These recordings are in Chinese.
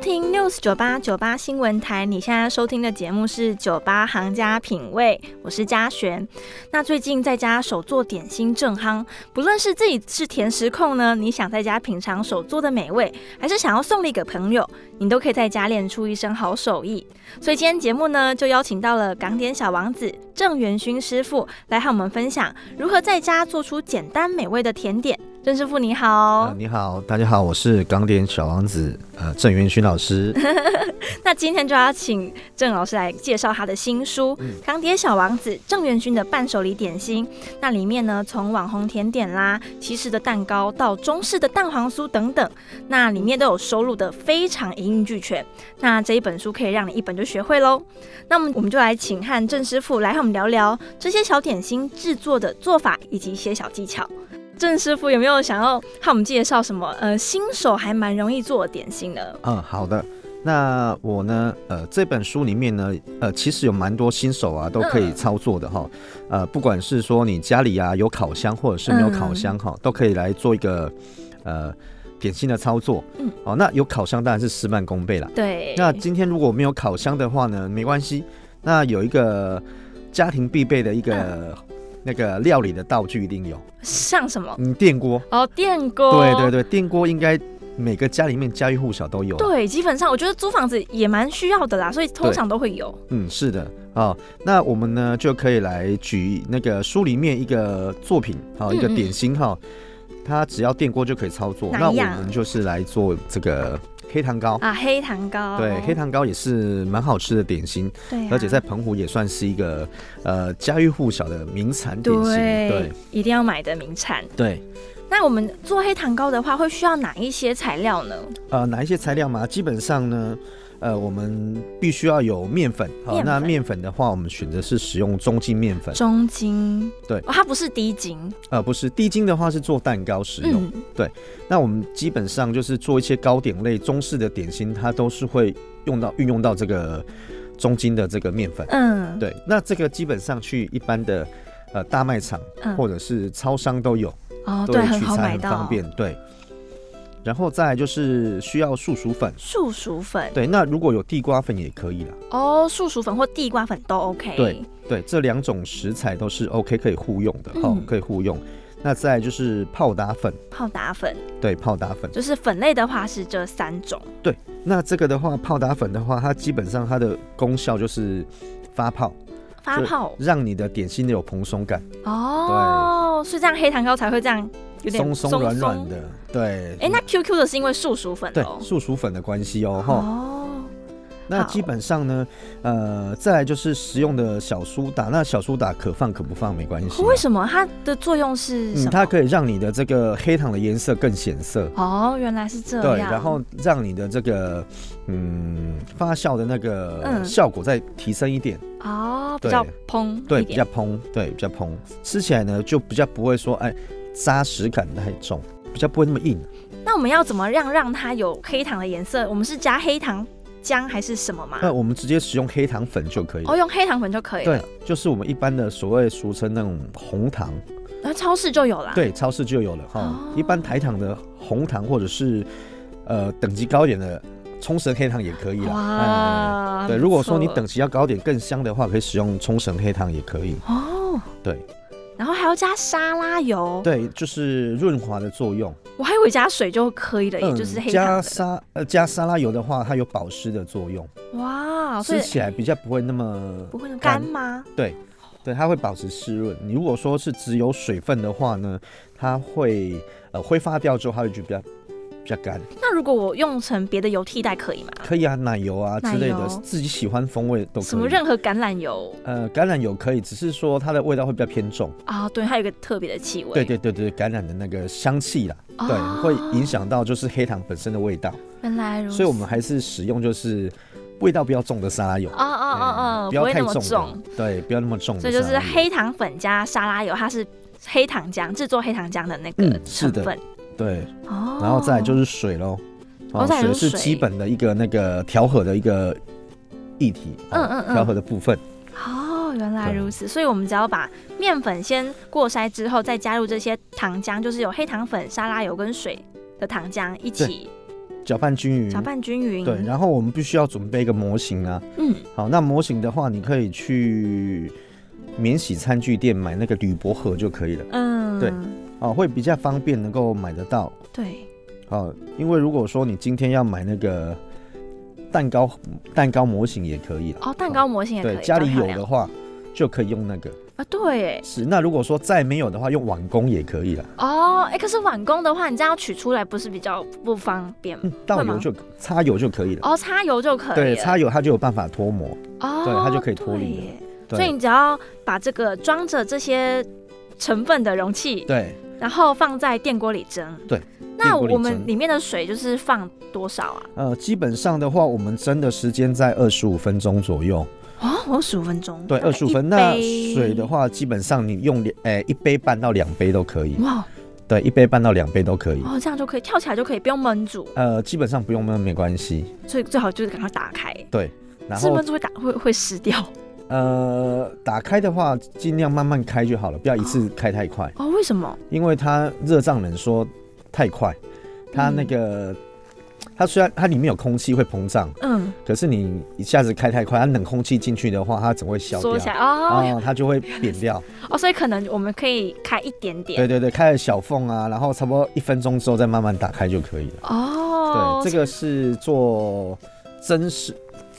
听 News 九八九八新闻台。你现在收听的节目是《酒吧行家品味》，我是嘉璇。那最近在家手做点心正夯，不论是自己是甜食控呢，你想在家品尝手做的美味，还是想要送礼给朋友，你都可以在家练出一身好手艺。所以今天节目呢，就邀请到了港点小王子郑元勋师傅来和我们分享如何在家做出简单美味的甜点。郑师傅你好，呃你好，大家好，我是港点小王子，呃，郑元勋老师。那今天就要请郑老师来介绍他的新书《港点小王子郑元勋的伴手礼点心》。那里面呢，从网红甜点啦、西式的蛋糕到中式的蛋黄酥等等，那里面都有收录的非常一应俱全。那这一本书可以让你一本就学会喽。那么我们就来请和郑师傅来和我们聊聊这些小点心制作的做法以及一些小技巧。郑师傅有没有想要和我们介绍什么呃新手还蛮容易做的点心的？嗯，好的。那我呢，呃，这本书里面呢，呃，其实有蛮多新手啊都可以操作的哈。呃，不管是说你家里啊有烤箱，或者是没有烤箱哈，都可以来做一个呃点心的操作。嗯，哦，那有烤箱当然是事半功倍啦。对，那今天如果没有烤箱的话呢，没关系。那有一个家庭必备的一个、那个料理的道具一定有，像什么？嗯，电锅。哦，电锅。对对对，电锅应该每个家里面家喻户晓都有。对，基本上我觉得租房子也蛮需要的啦，所以通常都会有。嗯，是的。哦，那我们呢就可以来举那个书里面一个作品，好、嗯一个点心哈、它只要电锅就可以操作。哪那我们就是来做这个黑糖糕。啊，黑糖糕。对，黑糖糕也是蛮好吃的点心，对啊、而且在澎湖也算是一个呃家喻户晓的名产点心。对对一定要买的名产。对，那我们做黑糖糕的话，会需要哪一些材料呢？呃，哪一些材料嘛？基本上呢，呃，我们必须要有面粉。好，面粉那面粉的话，我们选择是使用中筋面粉。中筋。对哦，它不是低筋。呃，不是低筋的话是做蛋糕使用。嗯，那我们基本上就是做一些糕点类中式的点心，它都是会用到运用到这个中筋的这个面粉。嗯，对，那这个基本上去一般的呃大卖场嗯或者是超商都有，哦，对，都很好买到，方便。对，然后再来就是需要树薯粉。树薯粉。对，那如果有地瓜粉也可以啦。哦，树薯粉或地瓜粉都 OK。对对，这两种食材都是 OK 可以互用的，哈、嗯可以互用。那再来就是泡打粉，泡打粉对，泡打粉。就是粉类的话是这三种。对那这个的话，泡打粉的话，它基本上它的功效就是发泡，就发泡让你的点心有蓬松感，哦，所以这样黑糖糕才会这样有点松松软软。的。对，哎、那 QQ 的是因为树薯粉对哦。树薯粉的关系哦，哈。哦，那基本上呢，呃，再来就是食用的小苏打，那小苏打可放可不放没关系。为什么它的作用是什嗯，它可以让你的这个黑糖的颜色更显色。哦，原来是这样。对，然后让你的这个嗯发酵的那个嗯效果再提升一点，哦，比对较蓬对，比较蓬，对，比较蓬，吃起来呢就比较不会说哎扎实感太重，比较不会那么硬。那我们要怎么让让它有黑糖的颜色？我们是加黑糖浆还是什么吗？那我们直接使用黑糖粉就可以了。哦，用黑糖粉就可以了。对，就是我们一般的所谓俗称那种红糖，然后超市就有了。，对，超市就有了哈。哦一般台糖的红糖或者是呃等级高一点的冲绳黑糖也可以啦。哇，哎对，如果说你等级要高点更香的话，可以使用冲绳黑糖也可以。哦，对然后还要加沙拉油，对，就是润滑的作用。我还以为加水就可以了，也就是黑加。沙呃加沙拉油的话，它有保湿的作用，哇，吃起来比较不会那么不会那么干吗？对，对，它会保持湿润。你如果说是只有水分的话呢，它会呃挥发掉之后，它会就比较比较干。那如果我用成别的油替代可以吗？可以啊，奶油啊之类的，自己喜欢风味都可以。什么任何橄榄油呃，橄榄油可以，只是说它的味道会比较偏重。啊？对，它有一个特别的气味。对对对对，橄榄的那个香气啦，哦对，会影响到就是黑糖本身的味道，原来如此。所以我们还是使用就是味道比较重的沙拉油。哦哦哦哦，不要太重重，，对，不要那么重的所以沙拉油。就是黑糖粉加沙拉油，它是黑糖浆制作黑糖浆的那个嗯是的成分。对，哦，然后再就是水喽。哦再来就是水是基本的一个那个调和的一个液体，哦嗯嗯。嗯调和的部分。哦，原来如此，所以我们只要把面粉先过筛之后，再加入这些糖浆，就是有黑糖粉、沙拉油跟水的糖浆一起搅拌均匀，搅拌均匀。对，然后我们必须要准备一个模型啊。嗯，好，那模型的话，你可以去免洗餐具店买那个铝箔盒就可以了。嗯，对哦，会比较方便，能够买得到。对，哦，因为如果说你今天要买那个蛋糕蛋糕模型也可以了。哦，蛋糕模型也可以，对，家里有的话就可以用那个。啊，对，哎，是，那如果说再没有的话，用碗工也可以了。哦，哎，可是碗工的话，你这样取出来不是比较不方便吗？嗯，倒油就擦油就可以了。哦，擦油就可以了。对，擦油它就有办法脱模。哦，对它就可以脱离所以你只要把这个装着这些成分的容器，对，然后放在电锅里蒸。对。那我们蒸里面的水就是放多少啊？呃，基本上的话，我们蒸的时间在二十五分钟左右。哦，我有十五分钟。对，二十五分。一那水的，话，基本上你用两，诶、一杯半到两杯都可以。哇，对，一杯半到两杯都可以。哦，这样就可以跳起来就可以，不用焖煮，呃，基本上不用焖没关系。所以最好就是赶快打开，对，然后是焖煮会打会会湿掉。呃，打开的话，尽量慢慢开就好了，不要一次开太快，哦，为什么？因为它热胀冷缩太快，它那个、它虽然它里面有空气会膨胀，嗯，可是你一下子开太快，它冷空气进去的话，它整个会消掉缩起来哦哦，它就会扁掉。哦，所以可能我们可以开一点点对对对，开了小缝啊，然后差不多一分钟之后再慢慢打开就可以了。哦。对，这个是做真实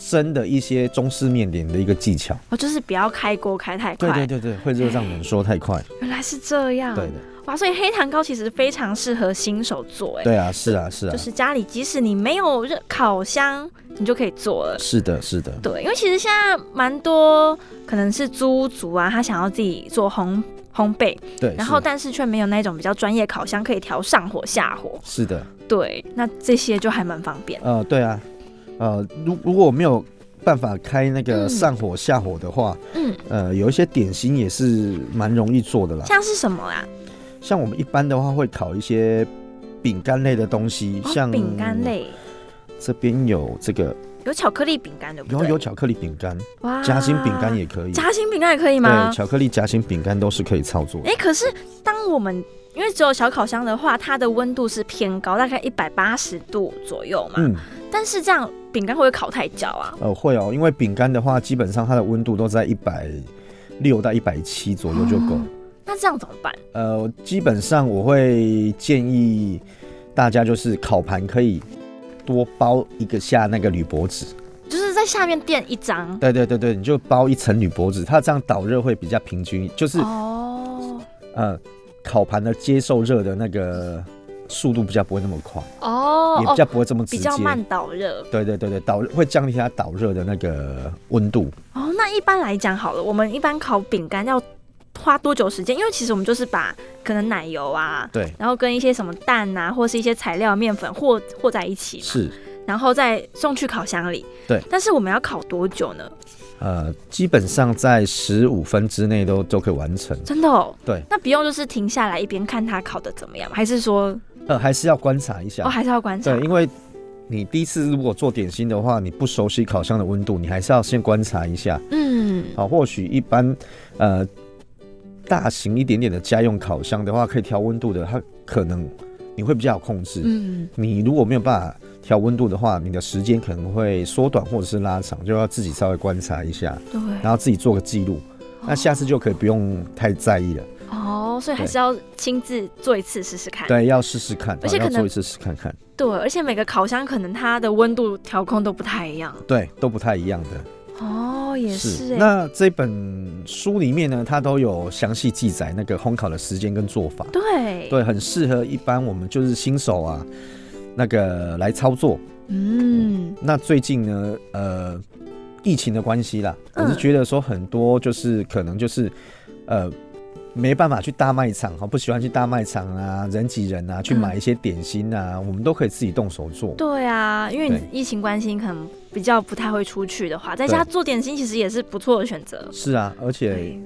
蒸的一些中式面点的一个技巧。哦，就是不要开锅开太快。对对对对，会热胀冷缩太快。原来是这样。对的，哇，所以黑糖糕其实非常适合新手做，哎，对啊，是啊，是啊就，是家里即使你没有热烤箱，你就可以做了。是的，是的，对，因为其实现在蛮多可能是租屋族啊，他想要自己做烘烘焙，对。然后但是却没有那种比较专业烤箱可以调上火下火。是的，对，那这些就还蛮方便。呃，对啊，呃，如如果我没有办法开那个嗯上火下火的话，嗯，呃，有一些点心也是蛮容易做的啦。像是什么啊？像我们一般的话会烤一些饼干类的东西，哦像饼干类，这边有这个有巧克力饼干对不有对？有巧克力饼干，哇夹心饼干也可以。夹心饼干也可以吗对，？巧克力夹心饼干都是可以操作的。哎、可是当我们因为只有小烤箱的话，它的温度是偏高，大概一百八十度左右嘛。嗯，但是这样饼干会不会烤太焦啊？呃，会哦，因为饼干的话，基本上它的温度都在一百六到一百七左右就够。哦那这样怎么办？呃，基本上我会建议大家就是烤盘可以多包一个下那个铝箔纸。就是在下面垫一张。对对对对，你就包一层铝箔纸，它这样导热会比较平均，就是、哦呃烤盘的接受热的那个速度比较不会那么快，哦哦，也比较不会这么直接。比较慢导热。对对对对，导会降低它导热的那个温度。哦，那一般来讲好了，我们一般烤饼干要花多久时间？因为其实我们就是把可能奶油啊，对，然后跟一些什么蛋啊，或是一些材料面粉和和在一起嘛，是然后再送去烤箱里。对但是我们要烤多久呢？呃，基本上在十五分之内都都可以完成。真的哦。对，那不用就是停下来一边看它烤的怎么样？还是说呃，还是要观察一下。哦还是要观察？对，因为你第一次如果做点心的话，你不熟悉烤箱的温度，你还是要先观察一下。嗯，好，或许一般呃大型一点点的家用烤箱的话，可以调温度的，它可能你会比较好控制。嗯，你如果没有办法调温度的话，你的时间可能会缩短或者是拉长，就要自己稍微观察一下，对。然后自己做个记录。那下次就可以不用太在意了。哦，所以还是要亲自做一次试试看。对，要试试看，而且可能好要做一次试看看。对，而且每个烤箱可能它的温度调控都不太一样。对，都不太一样的。哦，也是哎。那这本书里面呢，它都有详细记载那个烘烤的时间跟做法。对对，很适合一般我们就是新手啊，那个来操作。嗯，那最近呢，呃，疫情的关系啦，我是嗯觉得说很多就是可能就是呃没办法去大卖场哈，不喜欢去大卖场啊，人挤人啊，去嗯买一些点心啊，我们都可以自己动手做。对啊，因为你疫情关系，可能比较不太会出去的话，在家做点心其实也是不错的选择。是啊，而且，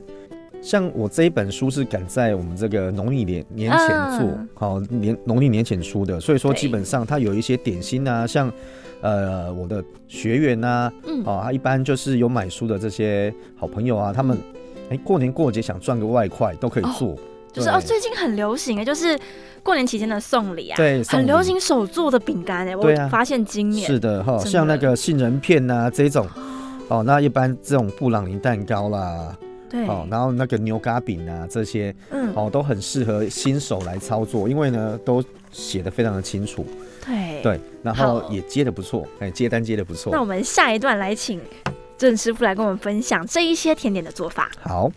像我这一本书是赶在我们这个农历年年前做嗯，好、年农历年前出的，所以说基本上它有一些点心啊，像呃我的学员啊，嗯，哦，他一般就是有买书的这些好朋友啊，他们哎、过年过节想赚个外快都可以哦做，就是哦，最近很流行哎，就是过年期间的送礼啊，对，很流行手做的饼干哎，我发现今年是的哈，像那个杏仁片呐、这种。哦，那一般这种布朗尼蛋糕啦，对，哦，然后那个牛轧饼啊，这些嗯，哦都很适合新手来操作，因为呢都写的非常的清楚，对。对，然后也接的不错，哎，接单接的不错。那。我们下一段来请郑师傅来跟我们分享这一些甜点的做法。好，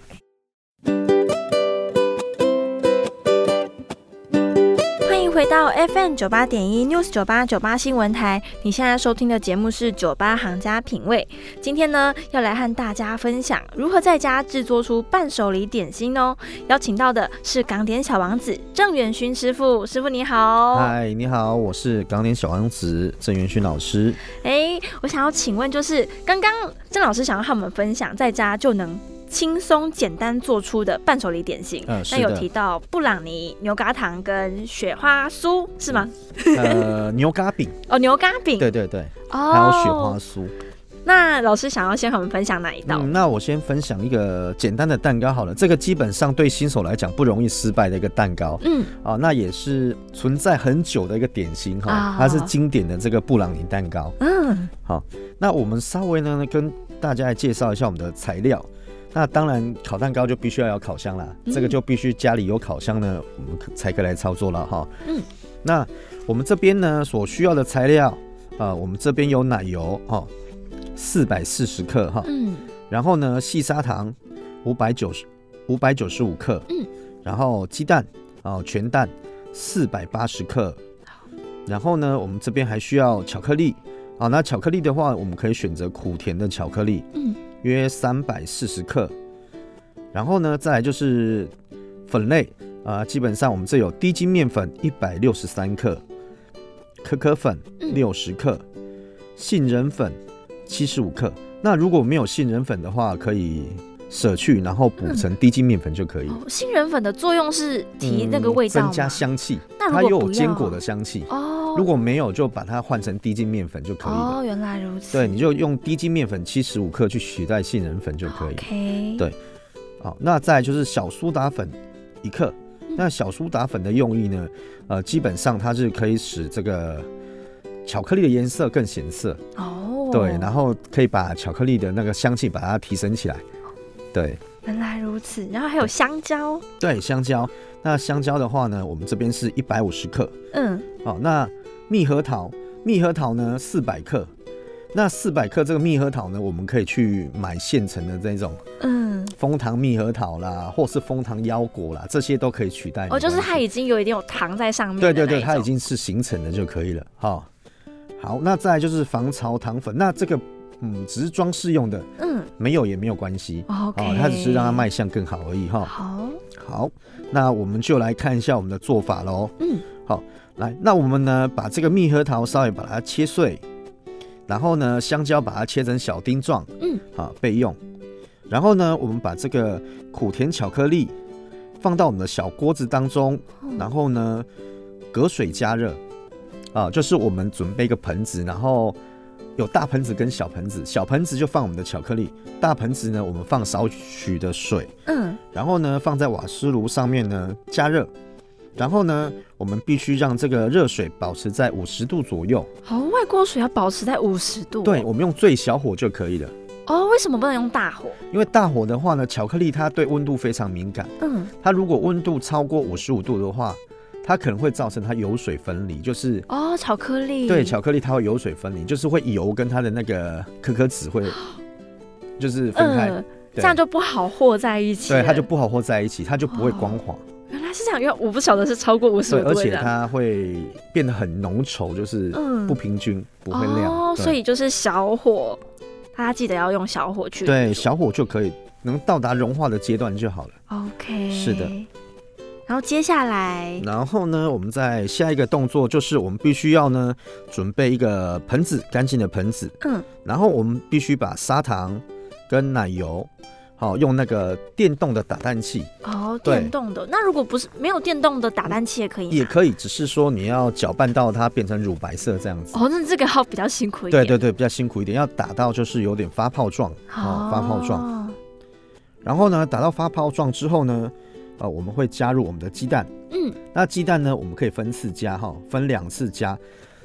回到 FM 九八点一 News 九八九八新闻台，你现在收听的节目是酒吧行家品味。今天呢，要来和大家分享如何在家制作出伴手礼点心哦。邀请到的是港点小王子郑元勋师傅，师傅你好。嗨，你好，我是港点小王子郑元勋老师。哎，我想要请问，就是刚刚郑老师想要和我们分享，在家就能轻松简单做出的伴手礼点心。那有提到布朗尼、牛轧糖跟雪花酥是吗？呃，牛轧饼，哦，牛轧饼。对对对，哦，还有雪花酥。那老师想要先和我们分享哪一道？嗯，那我先分享一个简单的蛋糕好了，这个基本上对新手来讲不容易失败的一个蛋糕嗯，啊，那也是存在很久的一个点心哈，啊它是经典的这个布朗尼蛋糕。嗯，好那我们稍微呢跟大家来介绍一下我们的材料。那当然，烤蛋糕就必须要有烤箱啦，嗯。这个就必须家里有烤箱呢，我们才可以来操作了哈。嗯，那我们这边呢所需要的材料啊、我们这边有奶油哈，四百四十克哈，嗯，然后呢，细砂糖五百九十五百九十五克，嗯，然后鸡蛋哦，全蛋四百八十克，然后呢，我们这边还需要巧克力啊，那巧克力的话，我们可以选择苦甜的巧克力，嗯，约三百四十克，然后呢，再来就是粉类啊，基本上我们这有低筋面粉一百六十三克，可可粉嗯六十克，杏仁粉七十五克。那如果没有杏仁粉的话，可以舍去，然后补成低筋面粉就可以。哦，杏仁粉的作用是提那个嗯味道吗增加香气，那它又有坚果的香气。哦，如果没有，就把它换成低筋面粉就可以了。哦，原来如此。对，你就用低筋面粉七十五克去取代杏仁粉就可以。OK，对好，那再就是小苏打粉一克。嗯那小苏打粉的用意呢？呃，基本上它是可以使这个巧克力的颜色更显色，哦，对，然后可以把巧克力的那个香气把它提升起来。对原来如此，然后还有香蕉，对，香蕉。那香蕉的话呢，我们这边是一百五十克。嗯，好，那蜜核桃，蜜核桃呢四百克。那四百克这个蜜核桃呢，我们可以去买现成的这种嗯，蜂糖蜜核桃啦，或是蜂糖腰果啦，这些都可以取代。哦，就是它已经有一点有糖在上面，对对对，它已。经是形成的就可以了。好，好，那再来就是防潮糖粉，那这个嗯只是装饰用的，嗯没有也没有关系。哦，它只是让它卖相更好而已哈。好，好，那我们就来看一下我们的做法喽。嗯，好，来，那我们呢把这个蜜核桃稍微把它切碎，然后呢香蕉把它切成小丁状，嗯，好备用。然后呢，我们把这个苦甜巧克力放到我们的小锅子当中，然后呢隔水加热，啊，就是我们准备一个盆子，然后有大盆子跟小盆子，小盆子就放我们的巧克力，大盆子呢我们放少许的水，嗯，然后呢放在瓦斯炉上面呢加热，然后呢我们必须让这个热水保持在五十度左右，好，外锅水要保持在五十度，对，我们用最小火就可以了。哦，为什么不能用大火？因为大火的话呢，巧克力它对温度非常敏感，嗯，它如果温度超过五十五度的话，它可能会造成它油水分离，就是哦，巧克力，对巧克力它会油水分离，就是会油跟它的那个可可脂会 就是分开，嗯，这样就不好和在一起了，对它就不好和在一起，它就不会光滑。原来是是这样，因为我不晓得是超过五十度的。且它会变得很浓稠，就是嗯不平均，不会亮。哦，所以就是小火，大家记得要用小火去对小火就可以能到达融化的阶段就好了。OK，是的。然后接下来，然后呢，我们在下一个动作就是我们必须要呢准备一个盆子，干净的盆子，嗯，然后我们必须把砂糖跟奶油，好、用那个电动的打蛋器哦，对电动的。那如果不是没有电动的打蛋器也可以？也可以，只是说你要搅拌到它变成乳白色这样子。哦，那这个要比较辛苦一点。对对对，比较辛苦一点，要打到就是有点发泡状，哦，发泡状。哦。然后呢，打到发泡状之后呢，呃，我们会加入我们的鸡蛋。嗯，那鸡蛋呢，我们可以分次加哈，分两次加。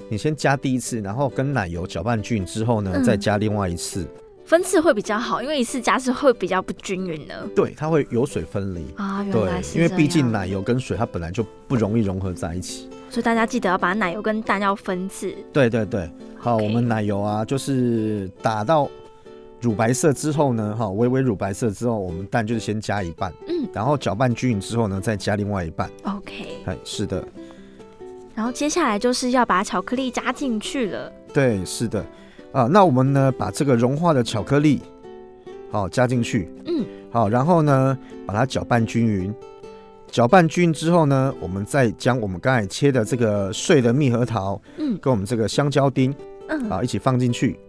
你先加第一次，然后跟奶油搅拌均匀之后呢，嗯再加另外一次。分次会比较好，因为一次加是会比较不均匀的对，它会有水分离。啊。原对来，是因为毕竟奶油跟水它本来就不容易融合在一起。所以大家记得要把奶油跟蛋要分次。对对对，好，我们奶油啊，就是打到乳白色之后呢，哈，微微乳白色之后，我们蛋就是先加一半，嗯然后搅拌均匀之后呢，再加另外一半。，OK。哎，是的，然后接下来就是要把巧克力加进去了。对，是的，啊，那我们呢，把这个融化的巧克力，好加进去，嗯，好，然后呢，把它搅拌均匀。搅拌均匀之后呢，我们再将我们刚才切的这个碎的蜜核桃嗯。跟我们这个香蕉丁嗯，啊一起放进去。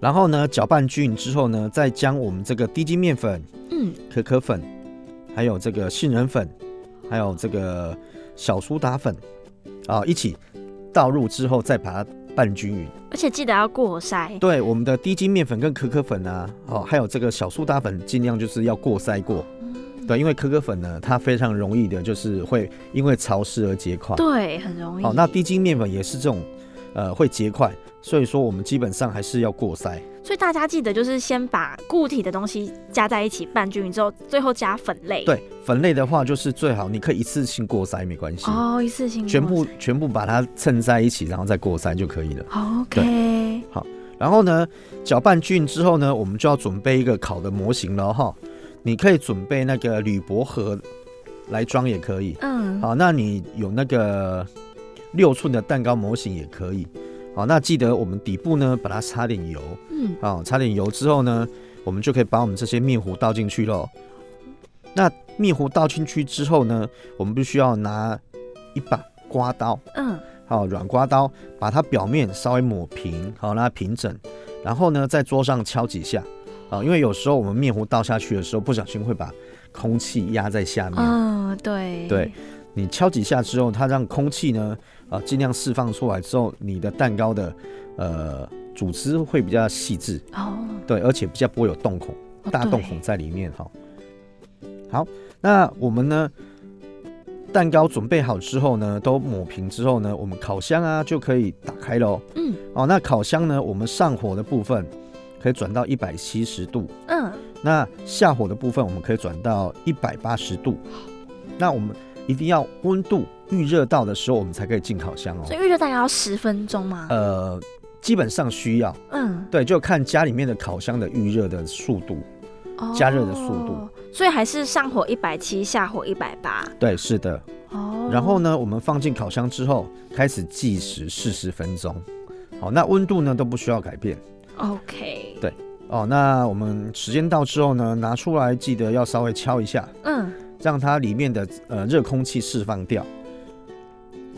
然后呢，搅拌均匀之后呢，再将我们这个低筋面粉、嗯，可可粉，还有这个杏仁粉，还有这个小苏打粉啊一起倒入之后，再把它拌均匀。而且记得要过筛。对，我们的低筋面粉跟可可粉啊，哦，还有这个小苏打粉，尽量就是要过筛过。对，因为可可粉呢，它非常容易的，就是会因为潮湿而结块。对，很容易。哦、那低筋面粉也是这种，呃，会结块，所以说我们基本上还是要过筛。所以大家记得就是先把固体的东西加在一起拌均匀之后，最后加粉类。。对，粉类的话就是最好，你可以一次性过筛没关系，哦，一次性全部全部把它称在一起，然后再过筛就可以了。OK 好。然后呢，搅拌均匀之后呢，我们就要准备一个烤的模型了哈。你可以准备那个铝箔盒来装也可以。嗯，好，那你有那个六寸的蛋糕模型也可以。好，那记得我们底部呢，把它擦点油。嗯，好，擦点油之后呢，我们就可以把我们这些面糊倒进去喽。那面糊倒进去之后呢，我们必须要拿一把刮刀，嗯，好，软刮刀，把它表面稍微抹平，好，让它平整，然后呢，在桌上敲几下，啊，因为有时候我们面糊倒下去的时候，不小心会把空气压在下面。嗯，对，对，你敲几下之后，它让空气呢，啊，尽量释放出来之后，你的蛋糕的呃组织会比较细致，哦，对，而且比较不会有洞孔，哦大洞孔在里面哈。好，那我们呢，蛋糕准备好之后呢，都抹平之后呢，我们烤箱啊就可以打开喽。嗯。哦，那烤箱呢，我们上火的部分可以转到一百七十度，嗯，那下火的部分我们可以转到一百八十度。那我们一定要温度预热到的时候，我们才可以进烤箱哦所。以预热大概要十分钟吗？呃，基本上需要，嗯，对，就看家里面的烤箱的预热的速度。加热的速度哦，所以还是上火一百七，下火一百八。对，是的。哦，然后呢，我们放进烤箱之后，开始计时四十分钟。好，那温度呢都不需要改变。OK，对哦，那我们时间到之后呢，拿出来记得要稍微敲一下，嗯，让它里面的呃热空气释放掉。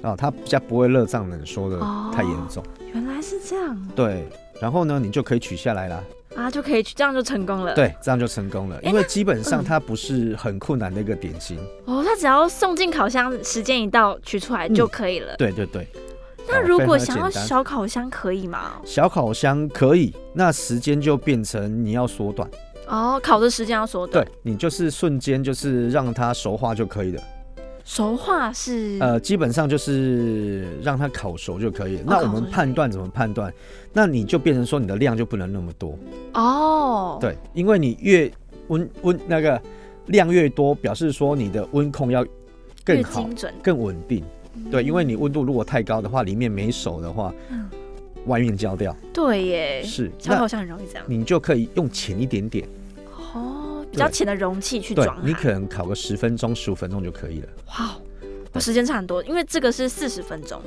啊、它比较不会热胀冷缩的哦太严重。原来是这样对，然后呢，你就可以取下来啦。啊，就可以取，这样就成功了。，对，这样就成功了。因为基本上嗯它不是很困难的一个点心。哦，它只要送进烤箱，时间一到取出来就可以了。对对对。那如果想要小烤箱可以吗？小烤箱可以，那时间就变成你要缩短。哦，烤的时间要缩短对。你就是瞬间就是让它熟化就可以了。熟化是呃，基本上就是让它烤熟就可以了。那我们判断怎么判断？那你就变成说你的量就不能那么多。哦，，对，因为你越温温那个量越多，表示说你的温控要更好、精准。更稳定。对，因为你温度如果太高的话，里面没熟的话，嗯外面焦掉。对耶，是，小烤箱很容易这样。你就可以用浅一点点。哦，比较浅的容器去装。你可能烤个十分钟、十五分钟就可以了。哇，哦时间差很多，因为这个是四十分钟。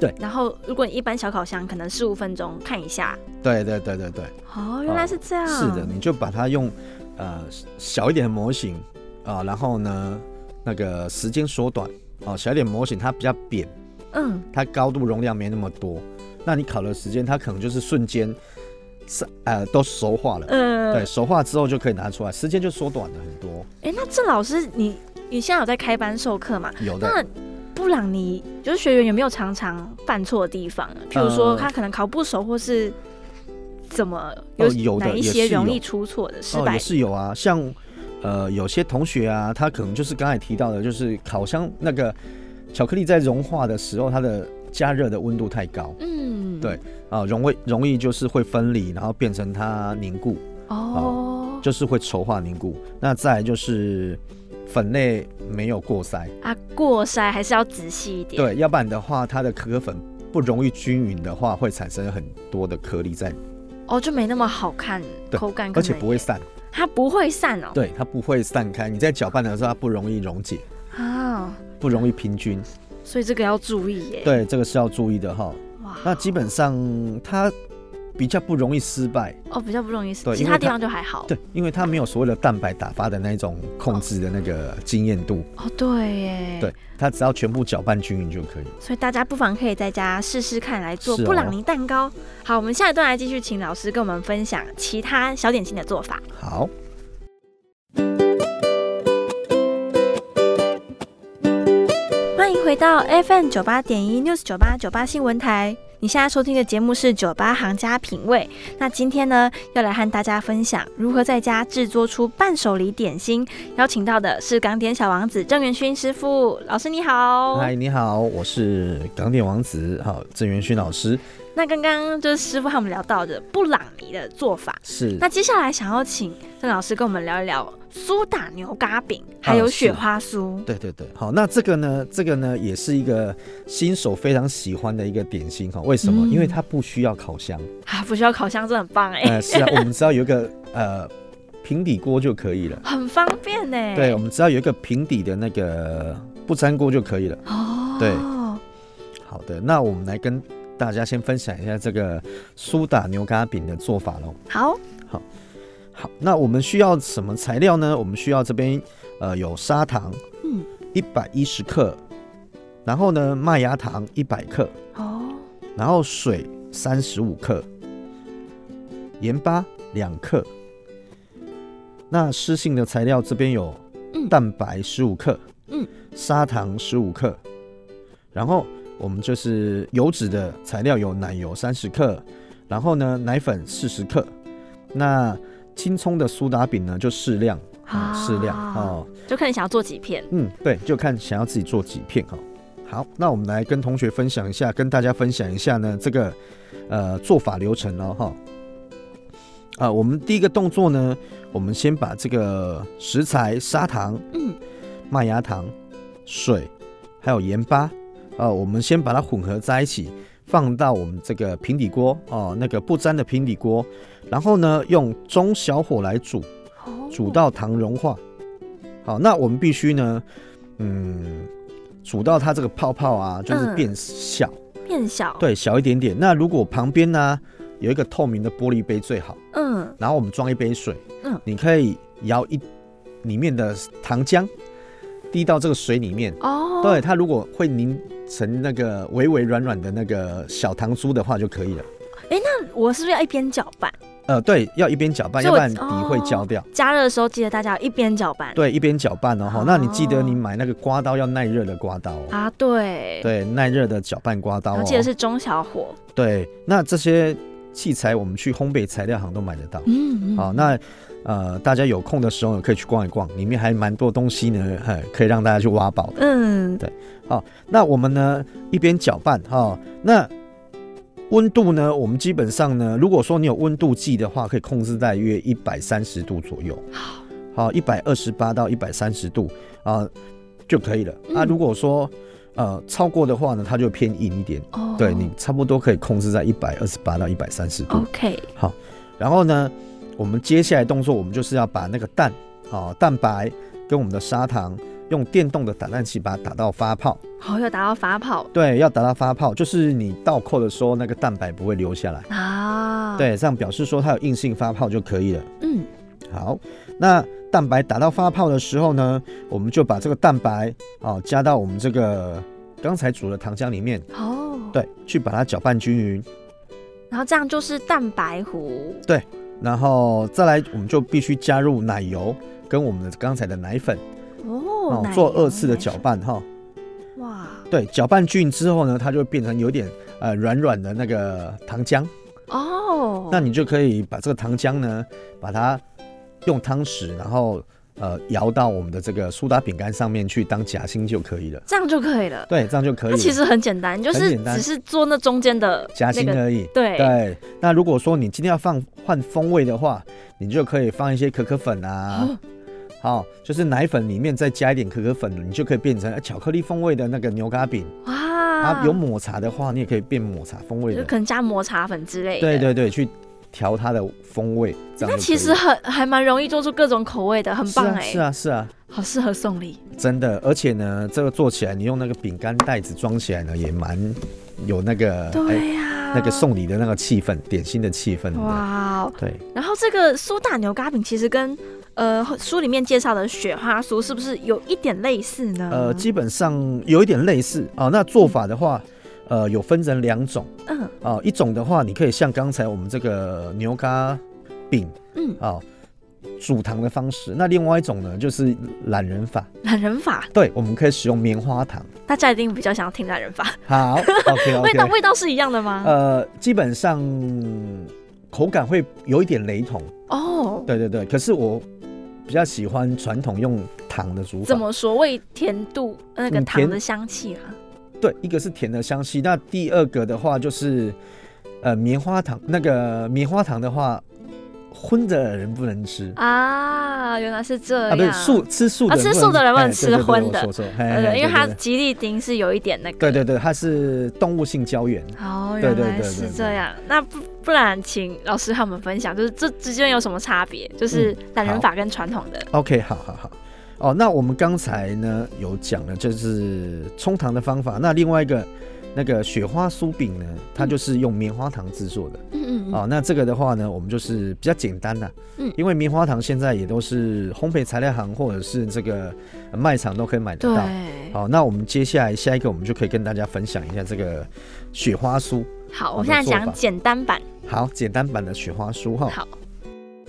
对然后如果你一般小烤箱，可能十五分钟看一下。对对对对对，哦，原来是这样。是的，你就把它用呃小一点的模型啊、然后呢那个时间缩短哦、小一点模型它比较扁，嗯，它高度容量没那么多，那你烤的时间它可能就是瞬间是呃都熟化了。呃，对，熟化之后就可以拿出来，时间就缩短了很多。哎，那郑老师，你你现在有在开班授课吗？有的，那布朗尼就是学员有没有常常犯错的地方啊？譬如说呃他可能烤不熟，或是怎么有哦有的哪一些容易出错的失哦，败也？是有啊，像呃有些同学啊，他可能就是刚才提到的，就是烤箱那个巧克力在融化的时候，它的加热的温度太高嗯，对啊，容易容易就是会分离，然后变成它凝固，哦，就是会稠化凝固。那再来就是粉类没有过筛，啊，过筛还是要仔细一点。，对，要不然的话，它的可可粉不容易均匀的话，会产生很多的颗粒在，哦，就没那么好看，口感而且，不会散，它不会散哦。对，它不会散开。你在搅拌的时候，它不容易溶解，啊，不容易平均。所以这个要注意耶。，对，这个是要注意的哈。哇，那基本上它比较不容易失败，哦比较不容易死，对因为它其他地方就还好。对，因为它没有所谓的蛋白打发的那种控制的那个经验度，哦，对耶。对，它只要全部搅拌均匀就可以。所以大家不妨可以在家试试看来做布朗尼蛋糕。好，我们下一段来继续请老师跟我们分享其他小点心的做法。好，欢迎回到 FM 九八点一 News 九八九八新闻台。你现在收听的节目是酒吧行家品味。那今天呢，要来和大家分享如何在家制作出伴手礼点心。邀请到的是港点小王子郑元勋师傅，老师你好。嗨，你好，我是港点王子，好，郑元勋老师，那刚刚就是师傅和我们聊到的布朗尼的做法，是那接下来想要请郑老师跟我们聊一聊苏打牛轧饼，还有雪花酥。对对对，好，那这个呢，这个呢也是一个新手非常喜欢的一个点心哈。为什么？嗯因为它不需要烤箱，啊，不需要烤箱，这很棒哎、呃，是啊，我们只要有一个呃平底锅就可以了。很方便呢。对，我们只要有一个平底的那个不粘锅就可以了。哦，对好的，那我们来跟大家先分享一下这个苏打牛轧饼的做法喽。好，好，那我们需要什么材料呢？我们需要这边呃有砂糖，嗯，一百一十克，然后呢麦芽糖一百克，哦，然后水三十五克，盐巴两克。那湿性的材料这边有嗯蛋白十五克，嗯，砂糖十五克，然后我们就是油脂的材料有奶油三十克，然后呢奶粉四十克，那青葱的苏打饼呢就适量啊，适量哦，就看你想要做几片。嗯，对，就看想要自己做几片哈。好，那我们来跟同学分享一下，跟大家分享一下呢这个呃做法流程哦哈。啊、我们第一个动作呢，我们先把这个食材砂糖、嗯，麦芽糖、水还有盐巴，啊，我们先把它混合在一起，放到我们这个平底锅哦，那个不粘的平底锅，然后呢用中小火来煮，哦。煮到糖融化。好，那我们必须呢，嗯，煮到它这个泡泡啊，就是嗯。变小，变小。，对，小一点点。那如果旁边呢有一个透明的玻璃杯最好，嗯，然后我们装一杯水，嗯。你可以舀一里面的糖浆滴到这个水里面，哦，对，，它如果会凝成那个微微软软的那个小糖酥的话就可以了。哎，那我是不是要一边搅拌？呃，对，要一边搅拌，要不然底会焦掉。加热的时候记得大家要一边搅拌。对，一边搅拌哦。哦那你记得你买那个刮刀要耐热的刮刀哦。啊，对，对，耐热的搅拌刮刀记得是中小火。对，那这些器材我们去烘焙材料行都买得到。嗯，嗯好，那呃，大家有空的时候可以去逛一逛，里面还蛮多东西呢，哎，可以让大家去挖宝的。嗯，那我们呢一边搅拌哈、那温度呢，我们基本上呢，如果说你有温度计的话，可以控制在约一百三十度左右，好，一百二十八到一百三十度啊、就可以了。啊，嗯。如果说呃超过的话呢，它就偏硬一点，哦，对你差不多可以控制在一百二十八到一百三十度。OK，好然后呢，我们接下来动作，我们就是要把那个蛋哦蛋白跟我们的砂糖，用电动的打蛋器把它打到发泡。哦，要打到发泡对，要打到发泡，就是你倒扣的时候，那个蛋白不会流下来。啊。，对，这样表示说它有硬性发泡就可以了。嗯，好，那蛋白打到发泡的时候呢，我们就把这个蛋白哦加到我们这个刚才煮的糖浆里面，哦，，对，去把它搅拌均匀，然后这样就是蛋白糊。然后再来我们就必须加入奶油跟我们的刚才的奶粉哦，奶做二次的搅拌哈。哇，对，搅拌均匀之后呢，它就会变成有点呃软软的那个糖浆。哦，那你就可以把这个糖浆呢，把它用汤匙，然后呃摇到我们的这个苏打饼干上面去当夹心就可以了。这样就可以了。对，这样就可以了。它其实很简单，就是只是做那中间的夹心那个而已。对对，那如果说你今天要放换风味的话，你就可以放一些可可粉啊，哦好、就是奶粉里面再加一点可可粉，你就可以变成呃巧克力风味的那个牛轧饼。哇，啊，有抹茶的话，你也可以变抹茶风味的。就可能加抹茶粉之类的。对对对，去调它的风味，那其实很还蛮容易做出各种口味的，很棒哎、是啊是啊是啊，好适合送礼。真的，而且呢，这个做起来，你用那个饼干袋子装起来呢，也蛮有那个哎对呀、那个送礼的那个气氛，点心的气氛。哇哦，对，然后这个苏打牛轧饼其实跟呃书里面介绍的雪花酥是不是有一点类似呢？呃，基本上有一点类似啊。那做法的话，呃，有分成两种嗯啊。一种的话，你可以像刚才我们这个牛轧饼嗯，啊，煮糖的方式。那另外一种呢，就是懒人法。懒人法，对，我们可以使用棉花糖。大家一定比较想要听懒人法。好，OK 味道。味道是一样的吗？呃，基本上口感会有一点雷同。哦，对对对，可是我比较喜欢传统用糖的煮法。怎么说？为甜度那个糖的香气啊。对，一个是甜的香气，那第二个的话就是，呃，棉花糖。那个棉花糖的话，荤的人不能吃啊，原来是这样啊，样。不是素吃素的啊吃素的人不能吃荤的我说错，嘿呃，嘿因为它对对吉利丁是有一点那个。对对对，它是动物性胶原。哦，对对原来是对对对这样。那不不然，请老师和我们分享，就是这之间有什么差别？就是懒人法跟传统的。OK，好好好。哦，那我们刚才呢有讲了，就是冲糖的方法。那另外一个那个雪花酥饼呢，它就是用棉花糖制作的。嗯嗯嗯。哦，那这个的话呢，我们就是比较简单啦。嗯因为棉花糖现在也都是烘焙材料行或者是这个呃卖场都可以买得到。对。好，那我们接下来下一个，我们就可以跟大家分享一下这个雪花酥。好，好我现在讲简单版。好，简单版的雪花酥哈。好，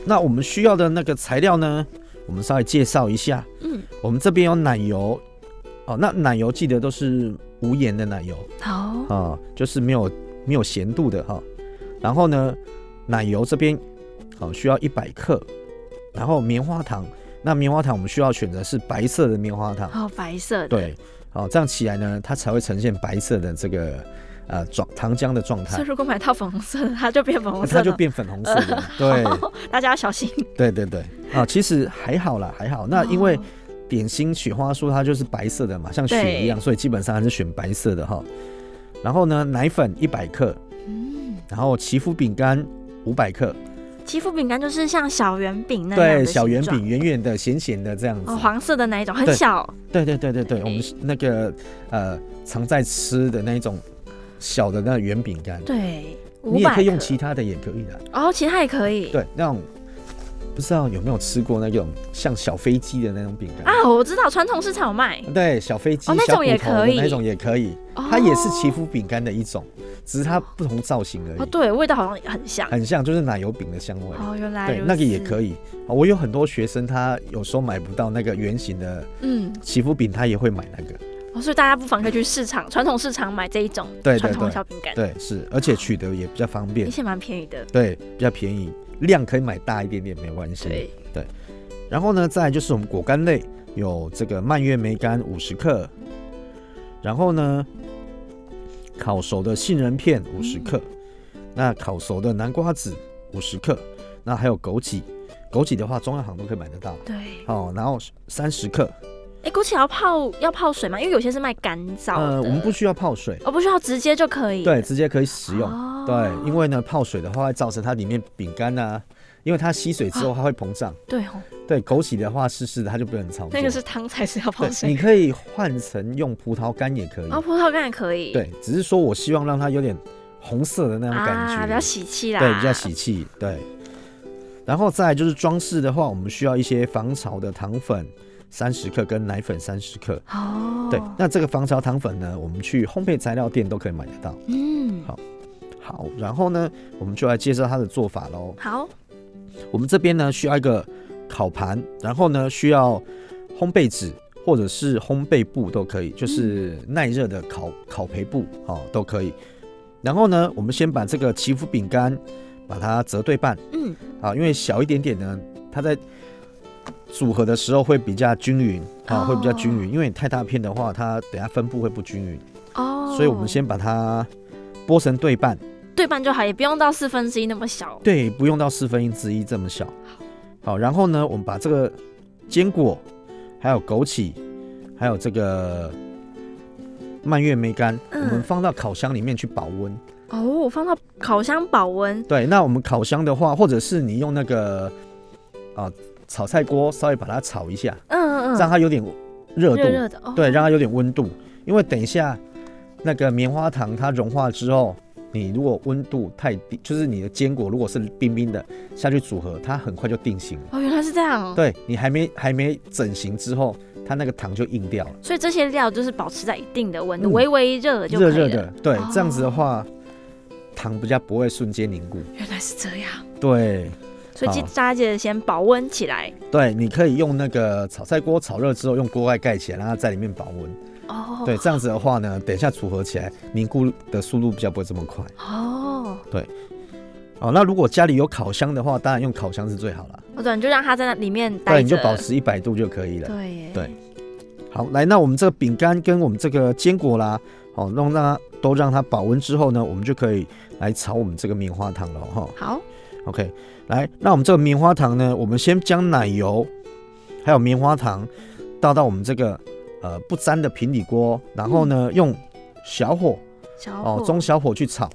那我们需要的那个材料呢，我们稍微介绍一下。嗯，我们这边有奶油，哦，那奶油记得都是无盐的奶油好，啊、就是没有没有咸度的哈。然后呢，奶油这边好、需要一百克，然后棉花糖，那棉花糖我们需要选择是白色的棉花糖，哦白色的。对，好、这样起来呢，它才会呈现白色的这个呃状糖浆的状态所以，如果买套粉红色的，它就变粉红色的。它就变粉红色了，对。大家要小心。对对对，啊，其实还好啦，还好。那因为哦点心雪花酥它就是白色的嘛，像雪一样，所以基本上还是选白色的哈。然后呢，奶粉一百克，嗯，然后祈福饼干五百克，祈福饼干就是像小圆饼那样对，小圆饼圆圆的、咸咸的这样子哦，。黄色的那一种，很小。对对对对对，我们那个呃常在吃的那一种小的那圆饼干，对，你也可以用其他的也可以的。哦，其他也可以。对，那种不知道有没有吃过那种像小飞机的那种饼干？啊，我知道传统市场有卖。对，小飞机、哦那种也可以那种也可以，哦它也是祈福饼干的一种，只是它不同造型而已，哦，对，味道好像很像。很像就是奶油饼的香味。哦，原来对，那个也可以。啊我有很多学生，他有时候买不到那个圆形的嗯，祈福饼，他也会买那个。哦，所以大家不妨可以去市场传统市场买这一种对对传统对小饼干，对，是，而且取得也比较方便而，且蛮便宜的。对，比较便宜，量可以买大一点点没关系。对，然后呢，再来就是我们果干类有这个蔓越莓干五十克，然后呢，烤熟的杏仁片五十克，那烤熟的南瓜子五十克，那还有枸杞，枸杞的话中药行都可以买得到。对。哦，然后三十克，哎，枸杞要泡要泡水吗？因为有些是卖干燥的。呃，我们不需要泡水，哦，不需要直接就可以。对，直接可以使用。哦对，因为呢泡水的话会造成它里面饼干啊因为它吸水之后它会膨胀。对哦，对，枸杞的话湿湿的，它就不能操作。那个是汤才是要泡，水。你可以换成用葡萄干也可以。哦，葡萄干也可以。对，只是说我希望让它有点红色的那种感觉，啊，比较喜气啦。对，比较喜气。对，然后再来就是装饰的话，我们需要一些防潮的糖粉三十克跟奶粉三十克。哦，对，那这个防潮糖粉呢，我们去烘焙材料店都可以买得到。嗯，好好，然后呢，我们就来介绍它的做法喽。好，我们这边呢需要一个烤盘，然后呢需要烘焙纸或者是烘焙布都可以，就是耐热的烤烤焙布哦都可以。然后呢，我们先把这个祈福饼干把它折对半嗯，啊，因为小一点点呢，它在组合的时候会比较均匀啊，哦会比较均匀。因为你太大片的话，它等下分布会不均匀，哦，所以我们先把它剥成对半。对半就好，也不用到四分之一那么小。对，不用到四分之一这么小。好，然后呢，我们把这个坚果，还有枸杞，还有这个蔓越莓干，嗯我们放到烤箱里面去保温。哦，放到烤箱保温。对，那我们烤箱的话，或者是你用那个啊炒菜锅稍微把它炒一下，嗯嗯嗯，让它有点热度，热热的。哦，对，让它有点温度。因为等一下那个棉花糖它融化之后，你如果温度太低，就是你的坚果如果是冰冰的下去组合，它很快就定型了。哦，原来是这样。，对你还没还没整形之后，它那个糖就硬掉了，所以这些料就是保持在一定的温度，嗯微微热就。热热的。对，哦这样子的话，糖比较不会瞬间凝固。原来是这样，对所以大家记得先保温起来。对，你可以用那个炒菜锅炒热之后，用锅盖盖起来，让它在里面保温。哦，对，这样子的话呢，等一下组合起来凝固的速度比较不会这么快。哦，对哦，那如果家里有烤箱的话，当然用烤箱是最好了。我懂，就让它在那里面待对，你就保持一百度就可以了。对耶对好，来，那我们这个饼干跟我们这个坚果啦，好，弄让它都让它保温之后呢，我们就可以来炒我们这个棉花糖了哈。好，OK，来，那我们这个棉花糖呢，我们先将奶油还有棉花糖倒到我们这个呃不粘的平底锅，然后呢、用小火小哦中小火去炒。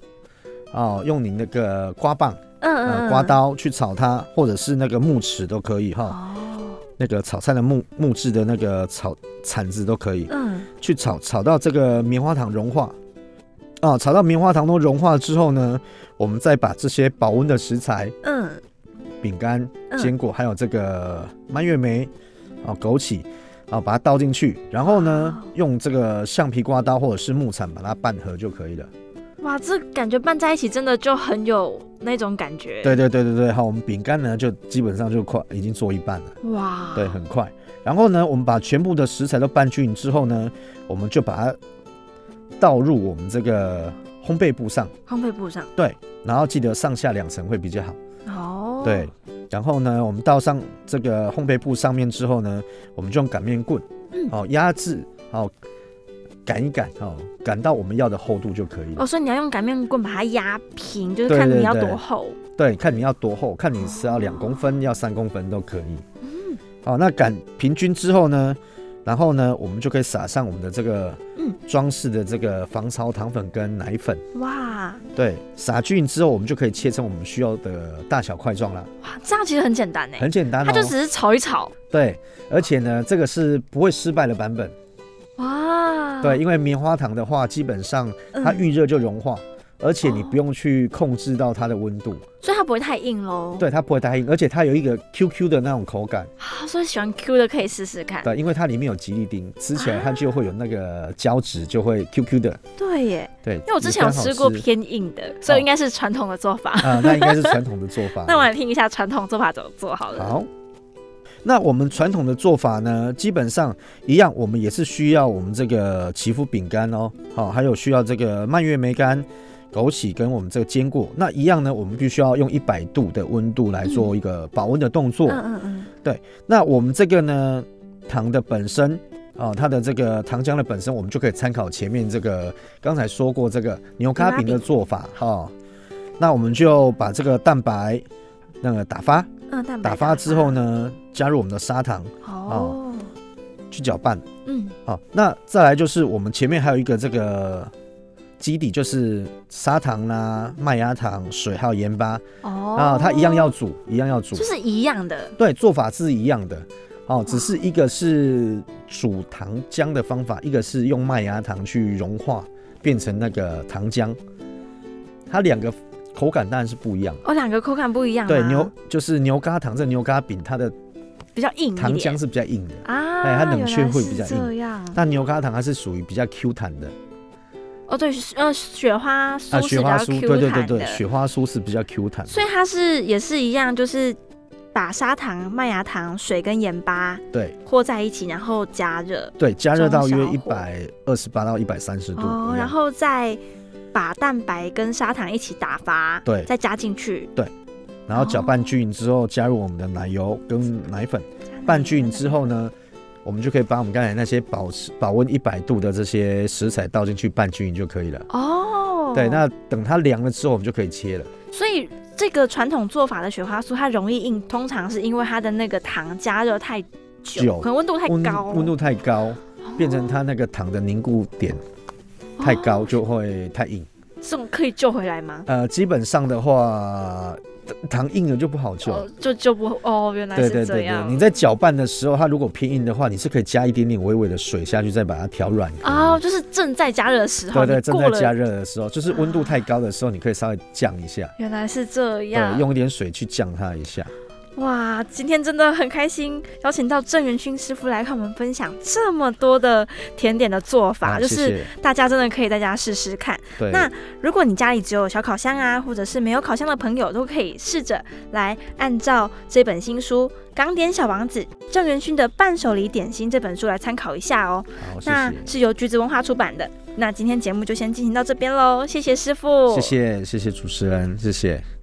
哦，用你那个刮棒、嗯嗯嗯呃刮刀去炒它，或者是那个木尺都可以哈。哦，那个炒菜的木木质的那个炒铲子都可以。嗯去炒，炒到这个棉花糖融化。啊，炒到棉花糖都融化之后呢，我们再把这些保温的食材，嗯饼干、嗯坚果，还有这个蔓越莓、啊枸杞，啊把它倒进去，然后呢哦用这个橡皮刮刀或者是木铲把它拌合就可以了。哇，这感觉拌在一起真的就很有那种感觉。对对对对对，好，我们饼干呢就基本上就快已经做一半了，哇，对，很快。然后呢，我们把全部的食材都拌均匀之后呢，我们就把它倒入我们这个烘焙布上。烘焙布上对然后记得上下两层会比较好。哦，对，然后呢，我们倒上这个烘焙布上面之后呢，我们就用擀面棍，嗯哦，压制，哦，擀一擀，哦，擀到我们要的厚度就可以了。哦，所以你要用擀面棍把它压平，就是看你要多厚。对，看你要多厚，看你是要两公分，要三公分都可以。嗯，好，那擀平均之后呢，然后呢，我们就可以撒上我们的这个嗯装饰的这个防潮糖粉跟奶粉。哇对，撒均匀之后，我们就可以切成我们需要的大小块状了，哇，这样其实很简单呢，很简单哦。它就只是炒一炒。对，而且呢，这个是不会失败的版本。哇，对，因为棉花糖的话，基本上它嗯预热就融化，而且你哦不用去控制到它的温度，所以它不会太硬喽。对，它不会太硬，而且它有一个 QQ 的那种口感。啊，所以喜欢 Q 的可以试试看。对，因为它里面有吉利丁，吃起来它就会有那个胶质，就会 QQ 的。对耶，对，因为我之前有吃过偏硬的，所以应该是传统的做法。啊、那应该是传统的做法。那我来听一下传统做法怎么做好了。好，那我们传统的做法呢，基本上一样，我们也是需要我们这个祈福饼干哦，好，还有需要这个蔓越莓干、枸杞跟我们这个坚果。那一样呢，我们必须要用一百度的温度来做一个保温的动作。嗯嗯嗯，对那我们这个呢，糖的本身。哦，它的这个糖浆的本身，我们就可以参考前面这个刚才说过这个牛轧饼的做法哈、哦。那我们就把这个蛋白那个打发，嗯，蛋白打发之后？呢，加入我们的砂糖哦，去搅拌。嗯，好，那再来就是我们前面还有一个这个基底就是砂糖啦、麦芽糖、水还有盐巴。哦。啊，它一样要煮，一样要煮。就。是一样的。对，做法是一样的。哦，只是一个是煮糖浆的方法，一个是用麦芽糖去融化变成那个糖浆，它两个口感当然是不一样。哦，两个口感不一样吗。对，牛就是牛轧糖，这牛轧饼它的比较硬糖点。浆是比较硬的，啊，哎它冷却会比较硬。但牛轧糖它是属于比较 Q 弹的哦，对，呃，雪花酥啊，是比较，Q 对对对对，弹的，雪花酥是比较 Q 弹，所以它是也是一样，就是把砂糖、麦芽糖、水跟盐巴对。和在一起，然后加热对，加热到约一百二十八到一百三十度哦，然后再把蛋白跟砂糖一起打发，对再加进去，对然后搅拌均匀之后，加入我们的奶油跟奶粉，拌均匀之后呢，我们就可以把我们刚才那些保持保温一百度的这些食材倒进去拌均匀就可以了。哦，对，那等它凉了之后，我们就可以切了。所以这个传统做法的雪花酥它容易硬，通常是因为它的那个糖加热太久，久可能温度太高，温度太高，变成它那个糖的凝固点太高，就会太硬。这种可以救回来吗？呃，基本上的话，糖硬了就不好救。哦，就就不哦，原来对是对对对，这样。你在搅拌的时候，它如果偏硬的话，你是可以加一点点微微的水下去，再把它调软。哦，就是正在加热的时候，对对，正在加热的时候，就是温度太高的时候，你可以稍微降一下，原来是这样对，。用一点水去降它一下。哇，今天真的很开心，邀请到郑元勋师傅来跟我们分享这么多的甜点的做法，啊，就是。大家真的可以在家试试看。对，那如果你家里只有小烤箱啊，或者是没有烤箱的朋友，都可以试着来按照这本新书《港点小王子》郑元勋的伴手礼点心这本书来参考一下哦。那。是由橘子文化出版的。那今天节目就先进行到这边喽，谢谢师傅，谢谢谢谢主持人，谢谢。